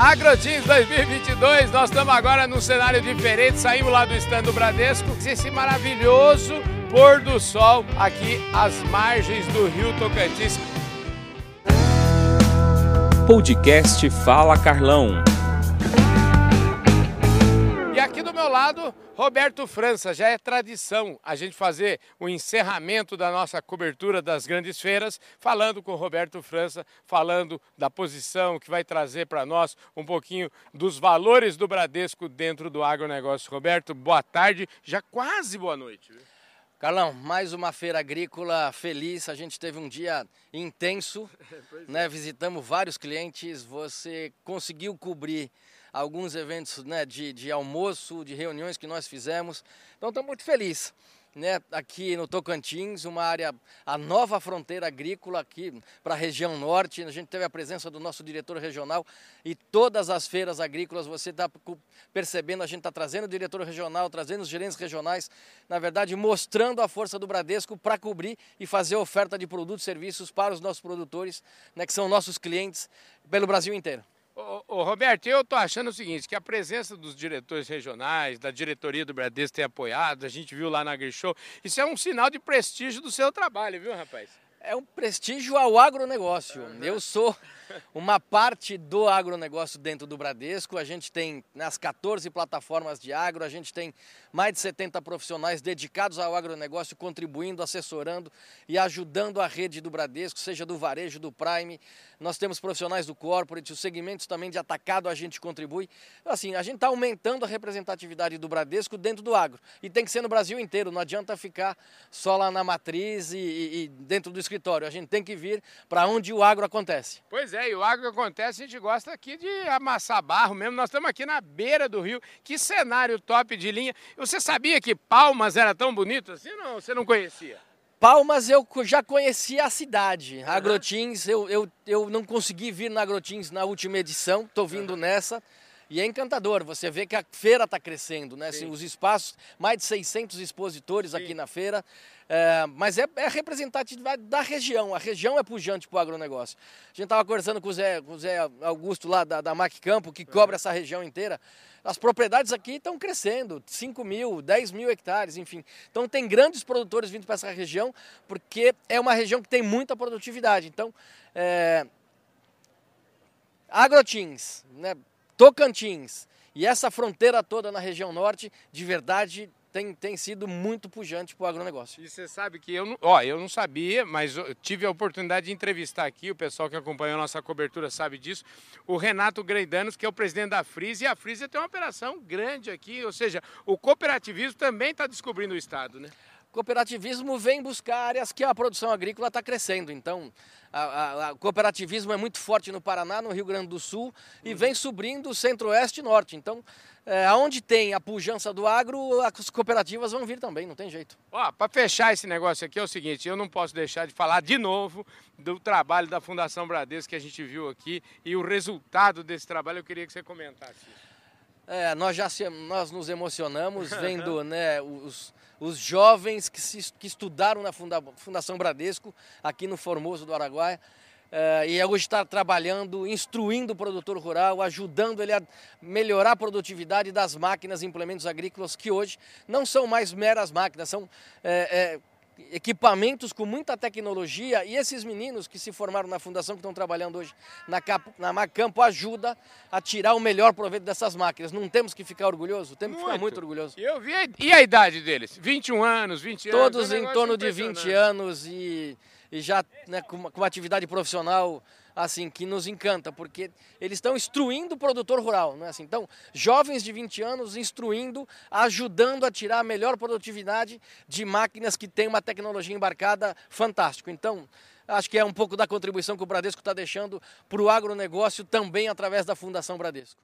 Agroteams 2022, nós estamos agora num cenário diferente, saímos lá do stand do Bradesco, esse maravilhoso pôr do sol aqui às margens do rio Tocantins. Podcast Fala Carlão. Meu lado, Roberto França, já é tradição a gente fazer o encerramento da nossa cobertura das grandes feiras, falando com o Roberto França, falando da posição que vai trazer para nós um pouquinho dos valores do Bradesco dentro do agronegócio. Roberto, boa tarde, já quase boa noite. Viu? Carlão, mais uma feira agrícola feliz. A gente teve um dia intenso, né? Visitamos vários clientes. Você conseguiu cobrir alguns eventos né, de, de almoço, de reuniões que nós fizemos. Então, estou muito feliz né, aqui no Tocantins, uma área, a nova fronteira agrícola aqui para a região norte. A gente teve a presença do nosso diretor regional e todas as feiras agrícolas, você está percebendo, a gente está trazendo o diretor regional, trazendo os gerentes regionais, na verdade, mostrando a força do Bradesco para cobrir e fazer oferta de produtos e serviços para os nossos produtores, né, que são nossos clientes, pelo Brasil inteiro. Ô, ô, Roberto, eu estou achando o seguinte, que a presença dos diretores regionais, da diretoria do Bradesco tem apoiado, a gente viu lá na AgriShow, isso é um sinal de prestígio do seu trabalho, viu, rapaz? É um prestígio ao agronegócio. Uhum. Eu sou uma parte do agronegócio dentro do Bradesco. A gente tem nas 14 plataformas de agro, a gente tem mais de 70 profissionais dedicados ao agronegócio, contribuindo, assessorando e ajudando a rede do Bradesco, seja do varejo, do Prime. Nós temos profissionais do corporate, os segmentos também de atacado a gente contribui. Então, assim, a gente está aumentando a representatividade do Bradesco dentro do agro. E tem que ser no Brasil inteiro, não adianta ficar só lá na matriz e, e, e dentro do escritório. A gente tem que vir para onde o agro acontece. Pois é é, e o agro acontece, a gente gosta aqui de amassar barro mesmo. Nós estamos aqui na beira do rio. Que cenário top de linha. Você sabia que Palmas era tão bonito assim? Não, você não conhecia? Palmas eu já conhecia a cidade. Uhum. Agrotins, eu, eu, eu não consegui vir na Agrotins na última edição, estou vindo uhum. nessa. E é encantador, você vê que a feira está crescendo, né? Assim, os espaços, mais de 600 expositores Sim. aqui na feira. É, mas é, é representatividade da região, a região é pujante para o agronegócio. A gente estava conversando com o Zé, com o Zé Augusto lá da, da Mac Campo, que cobre essa região inteira. As propriedades aqui estão crescendo, 5 mil, 10 mil hectares, enfim. Então tem grandes produtores vindo para essa região, porque é uma região que tem muita produtividade. Então, é, Agrotins, né, Tocantins e essa fronteira toda na região norte, de verdade, tem, tem sido muito pujante para o agronegócio. E você sabe que eu não, ó, eu não sabia, mas tive a oportunidade de entrevistar aqui, o pessoal que acompanhou a nossa cobertura sabe disso, o Renato Greidanos, que é o presidente da Frise, e a Frise tem uma operação grande aqui, ou seja, o cooperativismo também está descobrindo o Estado, né? Cooperativismo vem buscar áreas que a produção agrícola está crescendo. Então, o cooperativismo é muito forte no Paraná, no Rio Grande do Sul e vem subindo centro-oeste e norte. Então, é, aonde tem a pujança do agro, as cooperativas vão vir também, não tem jeito. Ó, para fechar esse negócio aqui é o seguinte, eu não posso deixar de falar de novo do trabalho da Fundação Bradesco que a gente viu aqui e o resultado desse trabalho eu queria que você comentasse. É, nós já se, nós nos emocionamos vendo né, os, os jovens que, se, que estudaram na Funda, Fundação Bradesco, aqui no Formoso do Araguaia, é, e hoje está trabalhando, instruindo o produtor rural, ajudando ele a melhorar a produtividade das máquinas e implementos agrícolas, que hoje não são mais meras máquinas, são é, é, equipamentos com muita tecnologia e esses meninos que se formaram na fundação, que estão trabalhando hoje na, na Macampo, ajuda a tirar o melhor proveito dessas máquinas. Não temos que ficar orgulhoso? Temos que ficar muito orgulhoso. Eu vi, e a idade deles? 21 anos, 20 anos? Todos em torno de 20 anos e, e já né, com, uma, com uma atividade profissional assim, que nos encanta, porque eles estão instruindo o produtor rural, não é assim? Então, jovens de 20 anos instruindo, ajudando a tirar a melhor produtividade de máquinas que têm uma tecnologia embarcada fantástico. Então, acho que é um pouco da contribuição que o Bradesco está deixando para o agronegócio também através da Fundação Bradesco.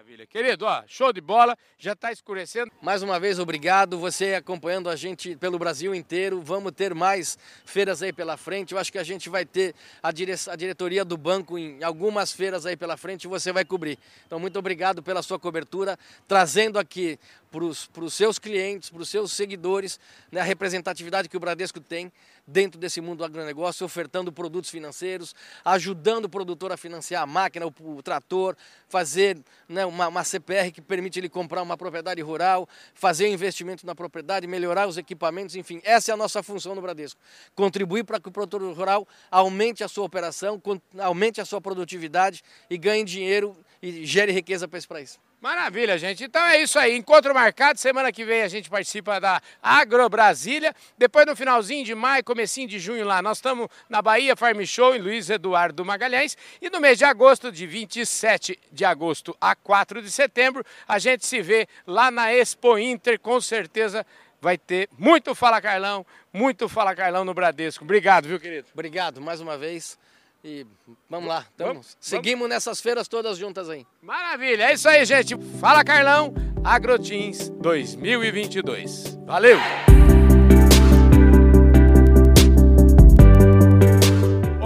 Maravilha. Querido, ó, show de bola, já está escurecendo. Mais uma vez, obrigado. Você acompanhando a gente pelo Brasil inteiro. Vamos ter mais feiras aí pela frente. Eu acho que a gente vai ter a, dire... a diretoria do banco em algumas feiras aí pela frente e você vai cobrir. Então, muito obrigado pela sua cobertura, trazendo aqui para os seus clientes, para os seus seguidores, né, a representatividade que o Bradesco tem dentro desse mundo do agronegócio, ofertando produtos financeiros, ajudando o produtor a financiar a máquina, o, o trator, fazer né, uma, uma CPR que permite ele comprar uma propriedade rural, fazer investimento na propriedade, melhorar os equipamentos, enfim, essa é a nossa função no Bradesco. Contribuir para que o produtor rural aumente a sua operação, aumente a sua produtividade e ganhe dinheiro e gere riqueza para esse país. Maravilha, gente. Então é isso aí. Encontro marcado. Semana que vem a gente participa da Agro Brasília. Depois no finalzinho de maio, comecinho de junho lá, nós estamos na Bahia Farm Show em Luiz Eduardo Magalhães. E no mês de agosto, de 27 de agosto a 4 de setembro, a gente se vê lá na Expo Inter. Com certeza vai ter muito Fala Carlão, muito Fala Carlão no Bradesco. Obrigado, viu, querido? Obrigado mais uma vez. E vamos lá, tamo, vamos, seguimos vamos. nessas feiras todas juntas aí. Maravilha, é isso aí, gente. Fala Carlão, Agrotins 2022. Valeu!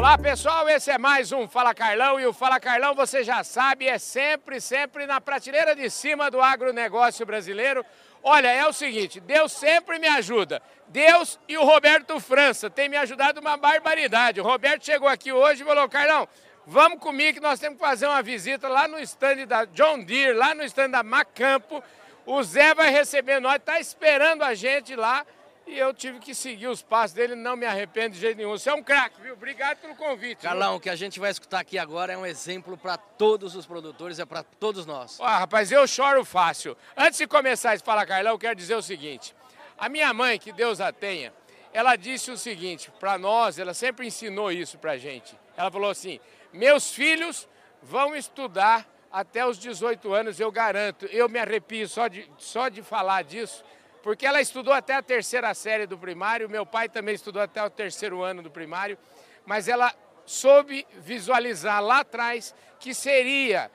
Olá pessoal, esse é mais um Fala Carlão e o Fala Carlão, você já sabe, é sempre, sempre na prateleira de cima do agronegócio brasileiro. Olha, é o seguinte, Deus sempre me ajuda. Deus e o Roberto França têm me ajudado uma barbaridade. O Roberto chegou aqui hoje e falou, Carlão, vamos comigo que nós temos que fazer uma visita lá no stand da John Deere, lá no stand da Macampo. O Zé vai receber nós, está esperando a gente lá e eu tive que seguir os passos dele, não me arrependo de jeito nenhum. Você é um craque, viu? Obrigado pelo convite. Carlão, viu? o que a gente vai escutar aqui agora é um exemplo para todos os produtores, é para todos nós. Ah, rapaz, eu choro fácil. Antes de começar esse Fala Carlão, eu quero dizer o seguinte. A minha mãe, que Deus a tenha, ela disse o seguinte para nós, ela sempre ensinou isso para gente. Ela falou assim: meus filhos vão estudar até os 18 anos, eu garanto. Eu me arrepio só de, só de falar disso porque ela estudou até a terceira série do primário, meu pai também estudou até o terceiro ano do primário, mas ela soube visualizar lá atrás que seria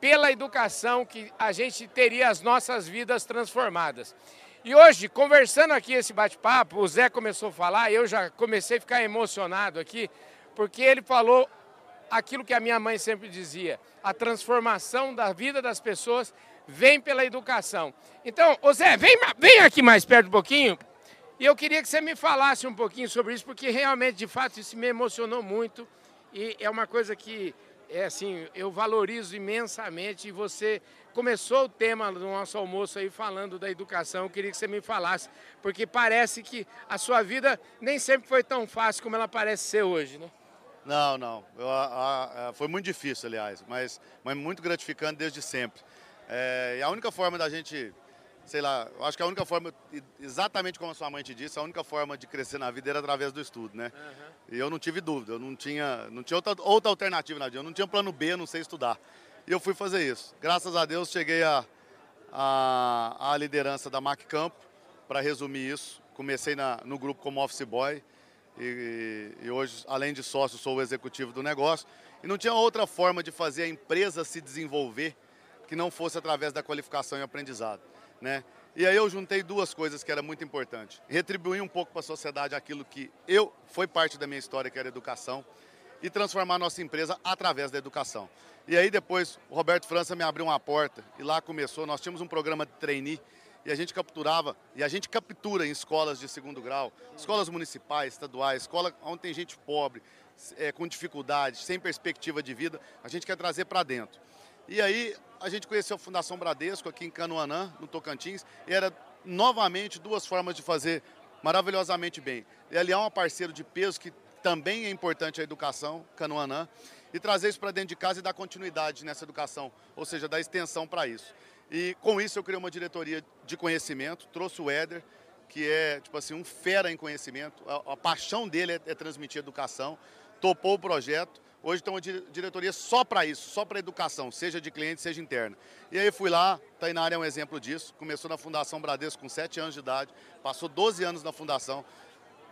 pela educação que a gente teria as nossas vidas transformadas. E hoje, conversando aqui esse bate-papo, o Zé começou a falar, eu já comecei a ficar emocionado aqui, porque ele falou aquilo que a minha mãe sempre dizia: a transformação da vida das pessoas vem pela educação. Então, ô Zé, vem, vem aqui mais perto um pouquinho. E eu queria que você me falasse um pouquinho sobre isso, porque realmente, de fato, isso me emocionou muito. E é uma coisa que, é assim, eu valorizo imensamente. E você começou o tema do nosso almoço aí falando da educação. Eu queria que você me falasse, porque parece que a sua vida nem sempre foi tão fácil como ela parece ser hoje, né? Não, não. Eu, a, a, foi muito difícil, aliás, mas, mas muito gratificante desde sempre. É, e a única forma da gente, sei lá, eu acho que a única forma, exatamente como a sua mãe te disse, a única forma de crescer na vida era através do estudo, né? Uhum. E eu não tive dúvida, eu não tinha, não tinha outra, outra alternativa na vida, eu não tinha plano B, não sei estudar. E eu fui fazer isso. Graças a Deus cheguei à a, a, a, liderança da Mac Campo, para resumir isso. Comecei na, no grupo como office boy e, e hoje, além de sócio, sou o executivo do negócio. E não tinha outra forma de fazer a empresa se desenvolver que não fosse através da qualificação e aprendizado. Né? E aí eu juntei duas coisas que era muito importante. Retribuir um pouco para a sociedade aquilo que eu foi parte da minha história, que era educação, e transformar nossa empresa através da educação. E aí depois o Roberto França me abriu uma porta e lá começou, nós tínhamos um programa de trainee e a gente capturava, e a gente captura em escolas de segundo grau, escolas municipais, estaduais, escola onde tem gente pobre, é, com dificuldades, sem perspectiva de vida, a gente quer trazer para dentro. E aí a gente conheceu a Fundação Bradesco aqui em Canoanã, no Tocantins, e era novamente duas formas de fazer maravilhosamente bem. E ali é um parceiro de peso que também é importante a educação, Canoanã, e trazer isso para dentro de casa e dar continuidade nessa educação, ou seja, dar extensão para isso. E com isso eu criei uma diretoria de conhecimento, trouxe o Éder, que é tipo assim um fera em conhecimento, a, a paixão dele é, é transmitir educação, topou o projeto Hoje tem uma diretoria só para isso, só para educação, seja de cliente, seja interna. E aí fui lá, Tainara é um exemplo disso. Começou na Fundação Bradesco com 7 anos de idade, passou 12 anos na Fundação.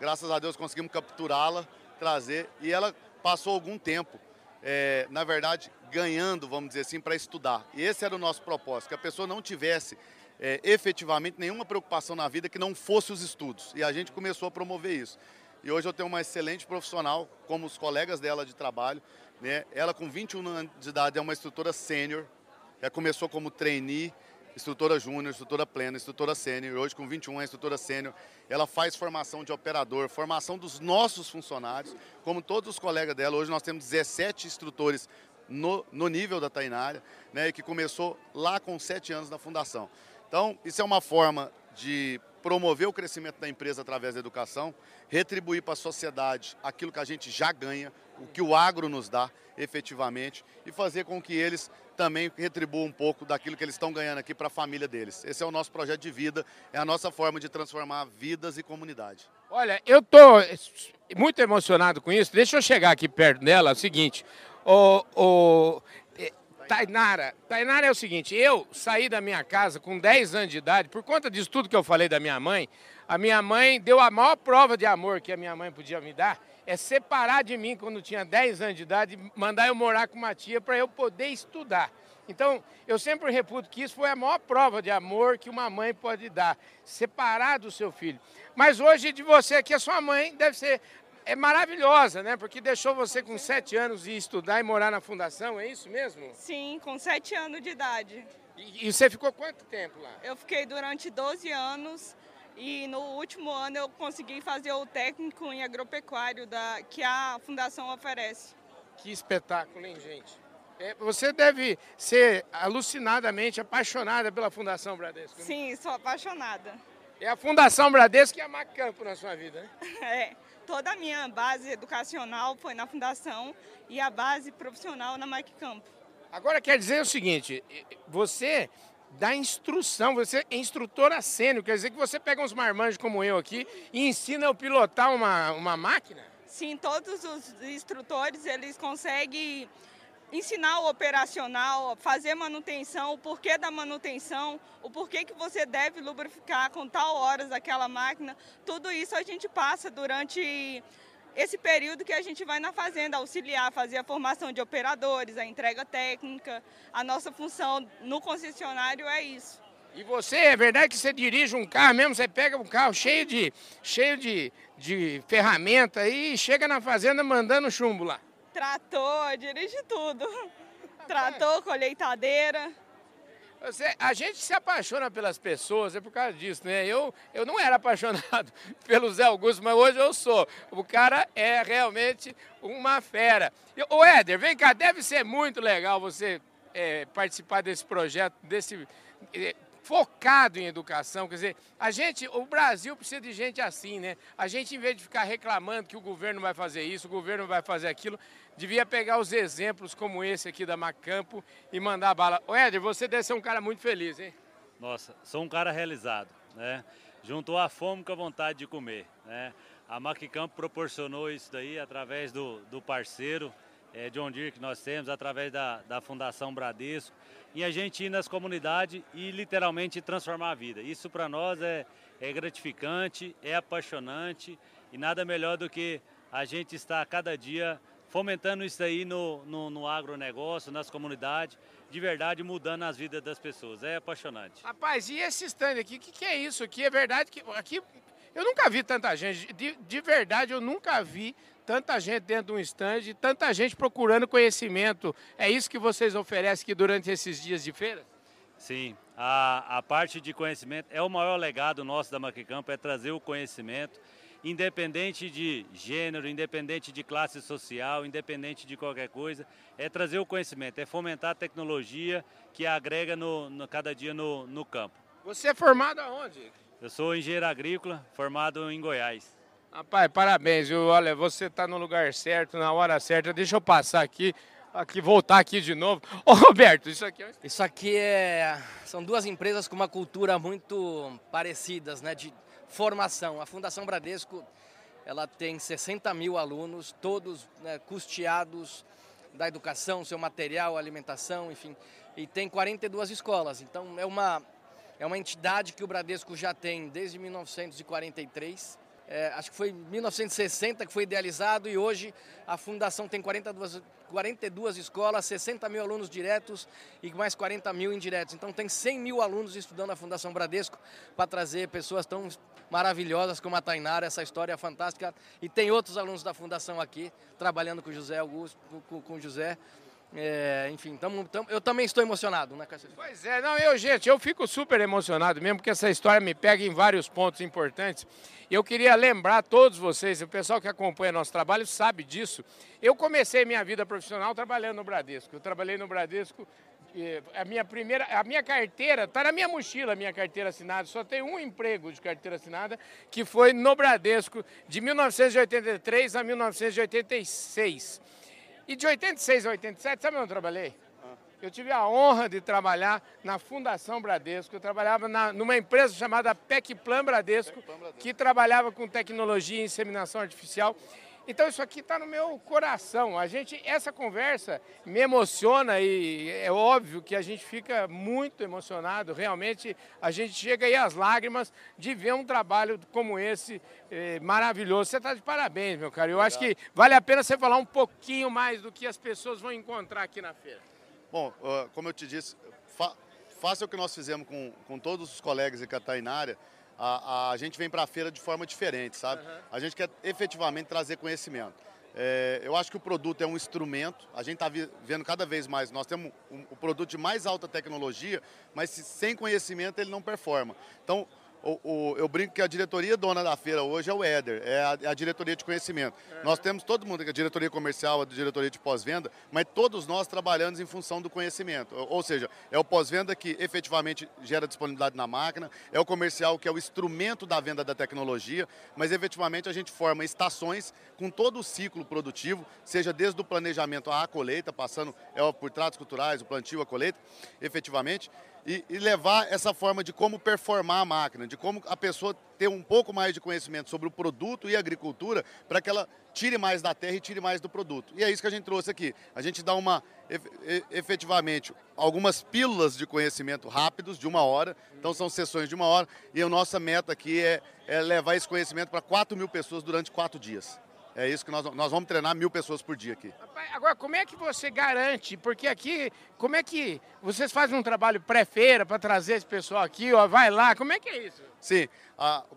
Graças a Deus conseguimos capturá-la, trazer, e ela passou algum tempo, é, na verdade, ganhando, vamos dizer assim, para estudar. E esse era o nosso propósito, que a pessoa não tivesse é, efetivamente nenhuma preocupação na vida que não fosse os estudos. E a gente começou a promover isso. E hoje eu tenho uma excelente profissional, como os colegas dela de trabalho. Né? Ela, com 21 anos de idade, é uma instrutora sênior. Já começou como trainee, instrutora júnior, instrutora plena, instrutora sênior, hoje com 21 é instrutora sênior. Ela faz formação de operador, formação dos nossos funcionários, como todos os colegas dela. Hoje nós temos 17 instrutores no, no nível da Tainara, né, que começou lá com 7 anos na fundação. Então, isso é uma forma de promover o crescimento da empresa através da educação, retribuir para a sociedade aquilo que a gente já ganha, o que o agro nos dá efetivamente e fazer com que eles também retribuam um pouco daquilo que eles estão ganhando aqui para a família deles. Esse é o nosso projeto de vida, é a nossa forma de transformar vidas e comunidade. Olha, eu estou muito emocionado com isso. Deixa eu chegar aqui perto dela. É o seguinte, o, o Tainara, Tainara é o seguinte, eu saí da minha casa com 10 anos de idade, por conta disso tudo que eu falei da minha mãe, a minha mãe deu a maior prova de amor que a minha mãe podia me dar, é separar de mim quando tinha 10 anos de idade mandar eu morar com uma tia para eu poder estudar. Então, eu sempre reputo que isso foi a maior prova de amor que uma mãe pode dar, separar do seu filho. Mas hoje de você aqui, a sua mãe deve ser é maravilhosa, né? Porque deixou você com sete anos ir estudar e morar na fundação, é isso mesmo? Sim, com sete anos de idade. E, e você ficou quanto tempo lá? Eu fiquei durante 12 anos e no último ano eu consegui fazer o técnico em agropecuário da, que a fundação oferece. Que espetáculo, hein, gente? É, você deve ser alucinadamente apaixonada pela Fundação Bradesco. Né? Sim, sou apaixonada. É a Fundação Bradesco e a Macampo na sua vida, né? É, toda a minha base educacional foi na Fundação e a base profissional na Macampo. Agora quer dizer o seguinte, você dá instrução, você é instrutora sênior, quer dizer que você pega uns marmanjos como eu aqui e ensina eu pilotar uma, uma máquina? Sim, todos os instrutores, eles conseguem ensinar o operacional, fazer manutenção, o porquê da manutenção, o porquê que você deve lubrificar com tal horas aquela máquina. Tudo isso a gente passa durante esse período que a gente vai na fazenda auxiliar, fazer a formação de operadores, a entrega técnica. A nossa função no concessionário é isso. E você, é verdade que você dirige um carro mesmo, você pega um carro cheio de, cheio de, de ferramenta e chega na fazenda mandando chumbo lá. Trator, dirige tudo. Trator, colheitadeira. Você, a gente se apaixona pelas pessoas, é por causa disso, né? Eu, eu não era apaixonado pelo Zé Augusto, mas hoje eu sou. O cara é realmente uma fera. Ô Éder, vem cá, deve ser muito legal você é, participar desse projeto, desse é, focado em educação. Quer dizer, a gente, o Brasil precisa de gente assim, né? A gente, em vez de ficar reclamando que o governo vai fazer isso, o governo vai fazer aquilo, devia pegar os exemplos como esse aqui da Macampo e mandar bala. Ô Éder, você deve ser um cara muito feliz, hein? Nossa, sou um cara realizado, né? Juntou a fome com a vontade de comer, né? A Macampo proporcionou isso daí através do, do parceiro, é, John Deere que nós temos, através da, da Fundação Bradesco, e a gente ir nas comunidades e literalmente transformar a vida. Isso para nós é, é gratificante, é apaixonante e nada melhor do que a gente estar cada dia fomentando isso aí no, no, no agronegócio, nas comunidades, de verdade mudando as vidas das pessoas. É apaixonante. Rapaz, e esse stand aqui, o que, que, é isso aqui? É verdade que aqui eu nunca vi tanta gente, de, de verdade eu nunca vi tanta gente dentro de um stand, tanta gente procurando conhecimento. É isso que vocês oferecem aqui durante esses dias de feira? Sim, a, a parte de conhecimento é o maior legado nosso da Maquicampo, é trazer o conhecimento, independente de gênero, independente de classe social, independente de qualquer coisa, é trazer o conhecimento, é fomentar a tecnologia que agrega no, no cada dia no, no campo. Você é formado aonde? Eu sou engenheiro agrícola, formado em Goiás. Rapaz, parabéns, viu? Olha, você está no lugar certo, na hora certa. Deixa eu passar aqui, aqui voltar aqui de novo. Ô, Roberto, isso aqui é... Isso aqui é... São duas empresas com uma cultura muito parecidas, né? De formação. A Fundação Bradesco, ela tem 60 mil alunos, todos né, custeados da educação, seu material, alimentação, enfim. E tem 42 escolas. Então, é uma, é uma entidade que o Bradesco já tem desde 1943 é, acho que foi em 1960 que foi idealizado e hoje a fundação tem 42, 42 escolas, 60 mil alunos diretos e mais 40 mil indiretos. Então tem 100 mil alunos estudando a Fundação Bradesco para trazer pessoas tão maravilhosas como a Tainara, essa história fantástica. E tem outros alunos da Fundação aqui, trabalhando com José Augusto, com, com José. É, enfim, tamo, tamo, eu também estou emocionado, né, Cássio? Pois é, não, eu, gente, eu fico super emocionado mesmo, porque essa história me pega em vários pontos importantes. Eu queria lembrar todos vocês, o pessoal que acompanha nosso trabalho sabe disso. Eu comecei minha vida profissional trabalhando no Bradesco. Eu trabalhei no Bradesco a minha primeira, a minha carteira, está na minha mochila a minha carteira assinada, só tem um emprego de carteira assinada, que foi no Bradesco, de 1983 a 1986. E de 86 a 87, sabe onde eu trabalhei? Eu tive a honra de trabalhar na Fundação Bradesco. Eu trabalhava na, numa empresa chamada PECPlan Bradesco, Bradesco, que trabalhava com tecnologia e inseminação artificial. Então isso aqui está no meu coração. A gente, essa conversa me emociona e é óbvio que a gente fica muito emocionado. Realmente a gente chega aí às lágrimas de ver um trabalho como esse é, maravilhoso. Você está de parabéns, meu caro. Eu Obrigado. acho que vale a pena você falar um pouquinho mais do que as pessoas vão encontrar aqui na feira. Bom, como eu te disse, fa faça o que nós fizemos com, com todos os colegas em Catainária. A, a gente vem para a feira de forma diferente, sabe? Uhum. A gente quer efetivamente trazer conhecimento. É, eu acho que o produto é um instrumento, a gente está vendo cada vez mais, nós temos o um, um produto de mais alta tecnologia, mas se, sem conhecimento ele não performa. Então, o, o, eu brinco que a diretoria dona da feira hoje é o Éder, é a, é a diretoria de conhecimento. Uhum. Nós temos todo mundo, a diretoria comercial, a diretoria de pós-venda, mas todos nós trabalhamos em função do conhecimento. Ou, ou seja, é o pós-venda que efetivamente gera disponibilidade na máquina, é o comercial que é o instrumento da venda da tecnologia, mas efetivamente a gente forma estações com todo o ciclo produtivo, seja desde o planejamento à colheita, passando é, por tratos culturais, o plantio, a colheita, efetivamente e, e, levar essa forma de como performar a máquina, de como a pessoa ter um pouco mais de conhecimento sobre o produto e agricultura para que ela tire mais da terra e tire mais do produto. E é isso que a gente trouxe aqui. A gente dá uma, efetivamente, algumas pílulas de conhecimento rápidos, de uma hora. Então são sessões de uma hora. E a nossa meta aqui é, é levar esse conhecimento para 4 mil pessoas durante quatro dias. É isso que nós, nós vamos treinar mil pessoas por dia aqui. Agora, como é que você garante? Porque aqui, como é que vocês fazem um trabalho pré-feira para trazer esse pessoal aqui, ó, vai lá, como é que é isso? Sim,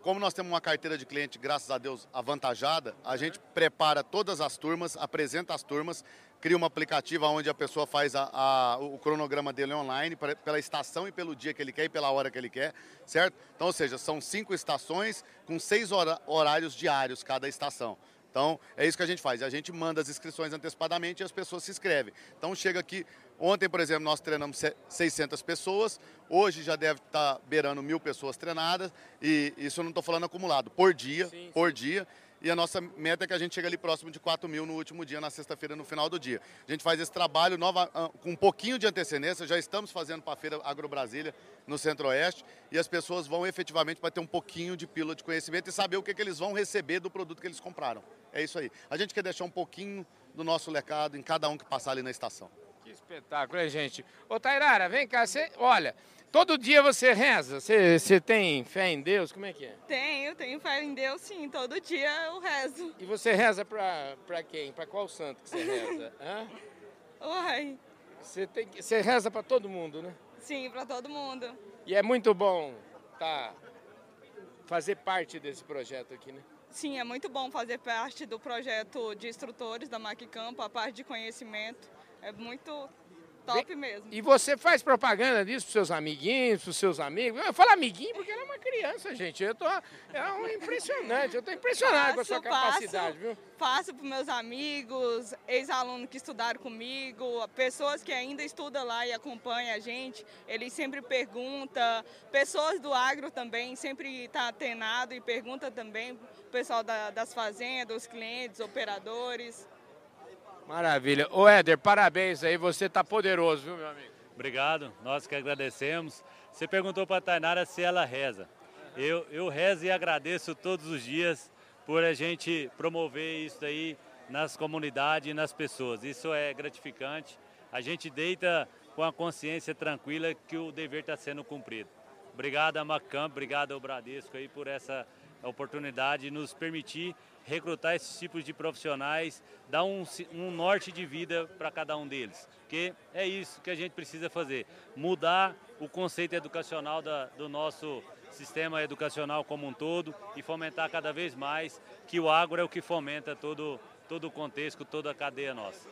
como nós temos uma carteira de cliente, graças a Deus, avantajada, a gente prepara todas as turmas, apresenta as turmas, cria um aplicativo onde a pessoa faz a, a, o cronograma dele online pra, pela estação e pelo dia que ele quer e pela hora que ele quer, certo? Então, ou seja, são cinco estações com seis horários diários cada estação. Então, é isso que a gente faz. A gente manda as inscrições antecipadamente e as pessoas se inscrevem. Então, chega aqui. Ontem, por exemplo, nós treinamos 600 pessoas. Hoje já deve estar beirando mil pessoas treinadas. E isso eu não estou falando acumulado, por dia, sim, por sim. dia. E a nossa meta é que a gente chegue ali próximo de 4 mil no último dia, na sexta-feira, no final do dia. A gente faz esse trabalho nova, ah, com um pouquinho de antecedência, já estamos fazendo para a Feira Agro Brasília no Centro-Oeste, e as pessoas vão efetivamente para ter um pouquinho de pílula de conhecimento e saber o que, que eles vão receber do produto que eles compraram. É isso aí. A gente quer deixar um pouquinho do nosso legado em cada um que passar ali na estação. Que espetáculo, hein, gente? Ô, Tairara, vem cá, você, olha, todo dia você reza? Você, você tem fé em Deus? Como é que é? Tenho, tenho fé em Deus, sim. Todo dia eu rezo. E você reza pra, pra quem? Pra qual santo que você reza? Hã? Uai. Você, tem, você reza pra todo mundo, né? Sim, pra todo mundo. E é muito bom tá, fazer parte desse projeto aqui, né? Sim, é muito bom fazer parte do projeto de instrutores da Campo, a parte de conhecimento. É muito top mesmo. E você faz propaganda disso para seus amiguinhos, para seus amigos? Eu falo amiguinho porque ela é uma criança, gente. Eu tô, é um impressionante, eu estou impressionado faço, com a sua capacidade, viu? Faço para meus amigos, ex-alunos que estudaram comigo, pessoas que ainda estudam lá e acompanham a gente, eles sempre perguntam, pessoas do agro também sempre está atenado e pergunta também, o pessoal da, das fazendas, os clientes, operadores. Maravilha. Ô Éder, parabéns aí, você tá poderoso, viu, meu amigo? Obrigado, nós que agradecemos. Você perguntou para a Tainara se ela reza. Eu, eu rezo e agradeço todos os dias por a gente promover isso aí nas comunidades e nas pessoas. Isso é gratificante. A gente deita com a consciência tranquila que o dever está sendo cumprido. Obrigado a Macamp, obrigado ao Bradesco aí por essa oportunidade de nos permitir recrutar esses tipos de profissionais, dar um, um norte de vida para cada um deles. Porque é isso que a gente precisa fazer, mudar o conceito educacional da, do nosso sistema educacional como um todo e fomentar cada vez mais que o agro é o que fomenta todo, todo o contexto, toda a cadeia nossa.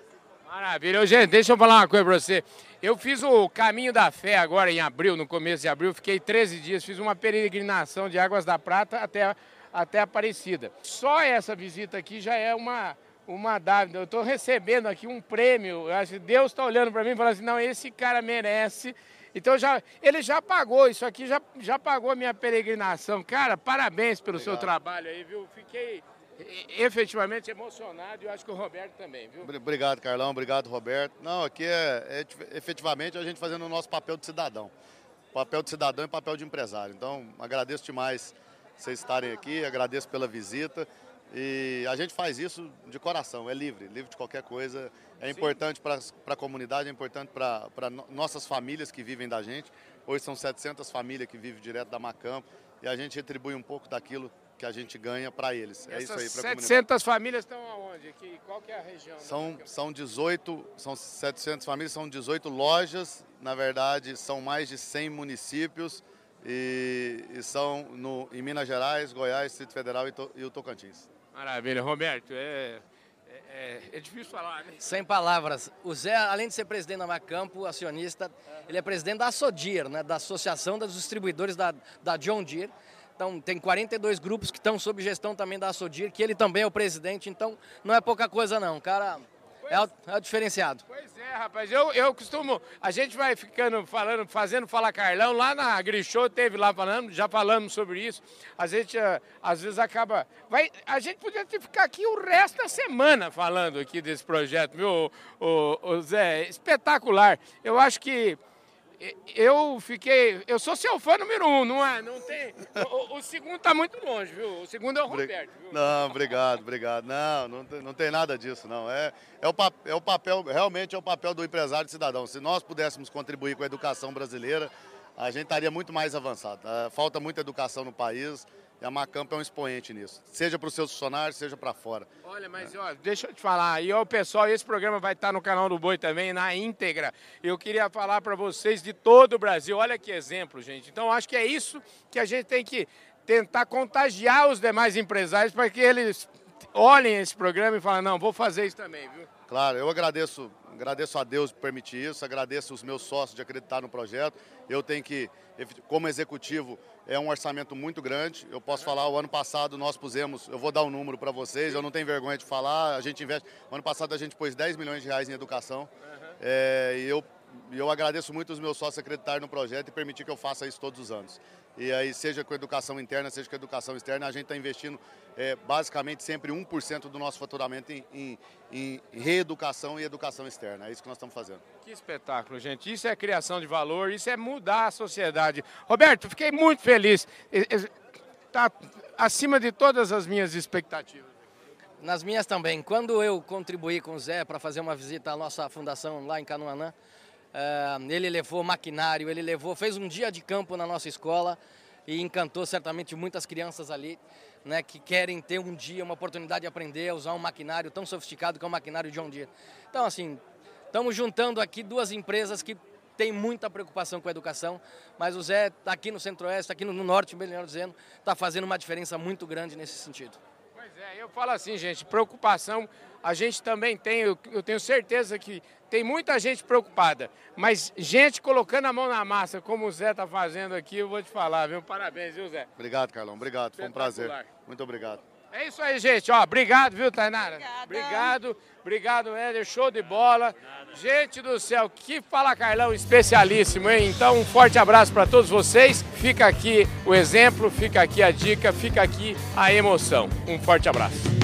Maravilha. Gente, deixa eu falar uma coisa para você. Eu fiz o Caminho da Fé agora em abril, no começo de abril, fiquei 13 dias, fiz uma peregrinação de Águas da Prata até, até Aparecida. Só essa visita aqui já é uma, uma dávida. Eu estou recebendo aqui um prêmio. Eu acho que Deus está olhando para mim e falando assim: não, esse cara merece. Então já, ele já pagou, isso aqui já, já pagou a minha peregrinação. Cara, parabéns pelo Obrigado. seu trabalho aí, viu? Fiquei efetivamente emocionado e eu acho que o Roberto também, viu? Obrigado, Carlão. Obrigado, Roberto. Não, aqui é, é efetivamente a gente fazendo o nosso papel de cidadão. Papel de cidadão e papel de empresário. Então, agradeço demais vocês estarem aqui, agradeço pela visita. E a gente faz isso de coração, é livre, livre de qualquer coisa. É Sim. importante para a comunidade, é importante para nossas famílias que vivem da gente. Hoje são 700 famílias que vivem direto da Macampo e a gente retribui um pouco daquilo que a gente ganha para eles. É Essas isso aí, 700 famílias estão aonde? Aqui, qual que é a região? São, são 18, são 700 famílias, são 18 lojas, na verdade são mais de 100 municípios e, e são no, em Minas Gerais, Goiás, Distrito Federal e, to, e o Tocantins. Maravilha, Roberto, é, é, é, difícil falar, né? Sem palavras. O Zé, além de ser presidente da Macampo, acionista, ele é presidente da Sodir, né, da Associação dos Distribuidores da, da John Deere. Então, tem 42 grupos que estão sob gestão também da Sodir, que ele também é o presidente, então não é pouca coisa não, cara. É o, é o, diferenciado. Pois é, rapaz. Eu, eu costumo. A gente vai ficando falando, fazendo Fala Carlão. Lá na Grishow teve lá falando, já falamos sobre isso. A gente eh, às vezes acaba. Vai, a gente podia ficar aqui o resto da semana falando aqui desse projeto, viu, o, o Zé? Espetacular. Eu acho que eu fiquei. Eu sou seu fã número um, não é? Não tem. O, o segundo está muito longe, viu? O segundo é o Roberto. Viu? Não, obrigado, obrigado. Não, não tem, não tem nada disso, não. É, é, o, é o papel, realmente é o papel do empresário e cidadão. Se nós pudéssemos contribuir com a educação brasileira, a gente estaria muito mais avançado. É, falta muita educação no país. E a Macamp é um expoente nisso, seja para os seus funcionários, seja para fora. Olha, mas é. ó, deixa eu te falar, e o pessoal, esse programa vai estar no canal do Boi também, na íntegra. Eu queria falar para vocês de todo o Brasil, olha que exemplo, gente. Então, acho que é isso que a gente tem que tentar contagiar os demais empresários para que eles olhem esse programa e falem, não, vou fazer isso também, viu? Claro, eu agradeço, agradeço a Deus por permitir isso, agradeço os meus sócios de acreditar no projeto. Eu tenho que, como executivo, é um orçamento muito grande. Eu posso falar, o ano passado nós pusemos, eu vou dar um número para vocês, eu não tenho vergonha de falar, a gente investe. O ano passado a gente pôs 10 milhões de reais em educação. É, e eu, eu agradeço muito os meus sócios acreditarem no projeto e permitir que eu faça isso todos os anos. E aí, seja com educação interna, seja com educação externa, a gente está investindo é, basicamente sempre 1% do nosso faturamento em, em, em, reeducação e educação externa. É isso que nós estamos fazendo. Que espetáculo, gente. Isso é criação de valor, isso é mudar a sociedade. Roberto, fiquei muito feliz. Está acima de todas as minhas expectativas. Nas minhas também. Quando eu contribuí com o Zé para fazer uma visita à nossa fundação lá em Canoanã, uh, ele levou maquinário, ele levou, fez um dia de campo na nossa escola e encantou certamente muitas crianças ali né, que querem ter um dia uma oportunidade de aprender a usar um maquinário tão sofisticado que é o maquinário John Deere. Então, assim, estamos juntando aqui duas empresas que têm muita preocupação com a educação, mas o Zé está aqui no Centro-Oeste, aqui no Norte, melhor dizendo, está fazendo uma diferença muito grande nesse sentido. Pois é, eu falo assim, gente, preocupação a gente também tem, eu, eu tenho certeza que tem muita gente preocupada, mas gente colocando a mão na massa, como o Zé está fazendo aqui, eu vou te falar, viu? Parabéns, viu, Zé? Obrigado, Carlão. Obrigado. Foi um prazer. Muito obrigado. É isso aí, gente. Ó, obrigado, viu, Tainara? Obrigada. Obrigado, obrigado, Éder. Show de bola. Gente do céu, que fala Carlão especialíssimo, hein? Então, um forte abraço para todos vocês. Fica aqui o exemplo, fica aqui a dica, fica aqui a emoção. Um forte abraço.